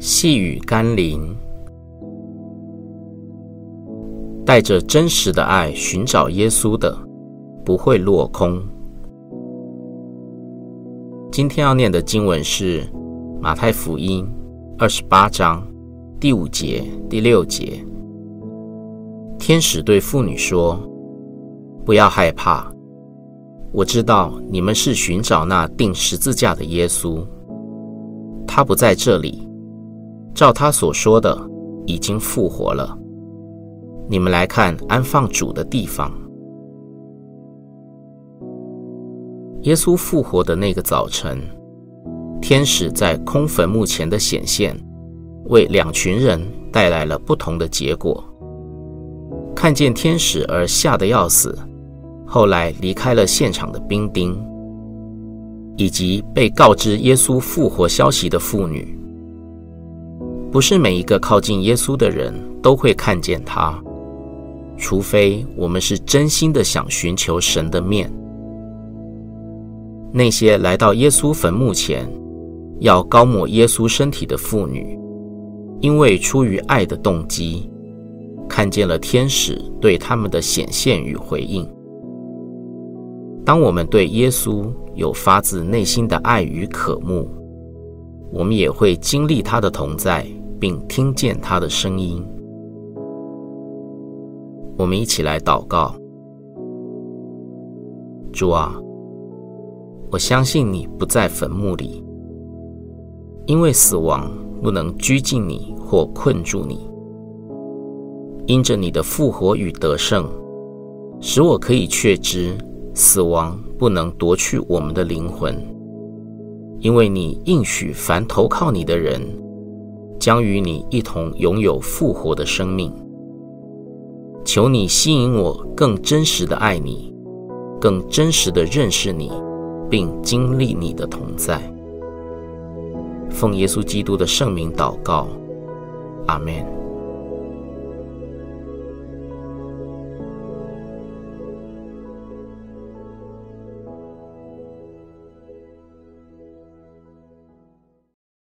细雨甘霖，带着真实的爱寻找耶稣的，不会落空。今天要念的经文是马太福音二十八章第五节、第六节。天使对妇女说：“不要害怕，我知道你们是寻找那钉十字架的耶稣。他不在这里，照他所说的，已经复活了。你们来看安放主的地方。”耶稣复活的那个早晨，天使在空坟墓前的显现，为两群人带来了不同的结果。看见天使而吓得要死，后来离开了现场的兵丁，以及被告知耶稣复活消息的妇女。不是每一个靠近耶稣的人都会看见他，除非我们是真心的想寻求神的面。那些来到耶稣坟墓前，要高抹耶稣身体的妇女，因为出于爱的动机，看见了天使对他们的显现与回应。当我们对耶稣有发自内心的爱与渴慕，我们也会经历他的同在，并听见他的声音。我们一起来祷告：主啊。我相信你不在坟墓里，因为死亡不能拘禁你或困住你。因着你的复活与得胜，使我可以确知死亡不能夺去我们的灵魂，因为你应许凡投靠你的人，将与你一同拥有复活的生命。求你吸引我更真实的爱你，更真实的认识你。并经历你的同在，奉耶稣基督的圣名祷告，阿门。